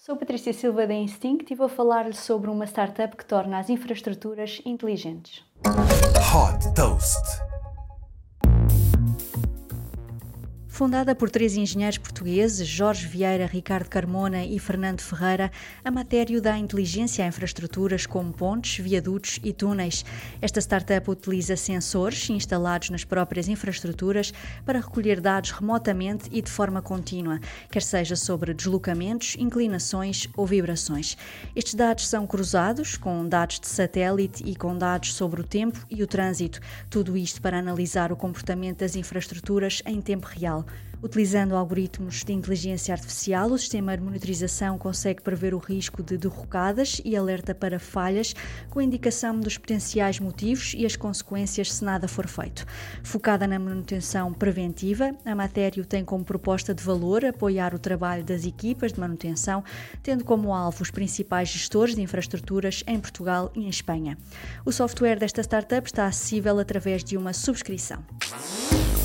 Sou Patrícia Silva da Instinct e vou falar-lhe sobre uma startup que torna as infraestruturas inteligentes. Hot Toast. Fundada por três engenheiros portugueses, Jorge Vieira, Ricardo Carmona e Fernando Ferreira, a Matério dá inteligência a infraestruturas como pontes, viadutos e túneis. Esta startup utiliza sensores instalados nas próprias infraestruturas para recolher dados remotamente e de forma contínua, quer seja sobre deslocamentos, inclinações ou vibrações. Estes dados são cruzados com dados de satélite e com dados sobre o tempo e o trânsito, tudo isto para analisar o comportamento das infraestruturas em tempo real. Utilizando algoritmos de inteligência artificial, o sistema de monitorização consegue prever o risco de derrocadas e alerta para falhas, com indicação dos potenciais motivos e as consequências se nada for feito. Focada na manutenção preventiva, a Matério tem como proposta de valor apoiar o trabalho das equipas de manutenção, tendo como alvo os principais gestores de infraestruturas em Portugal e em Espanha. O software desta startup está acessível através de uma subscrição.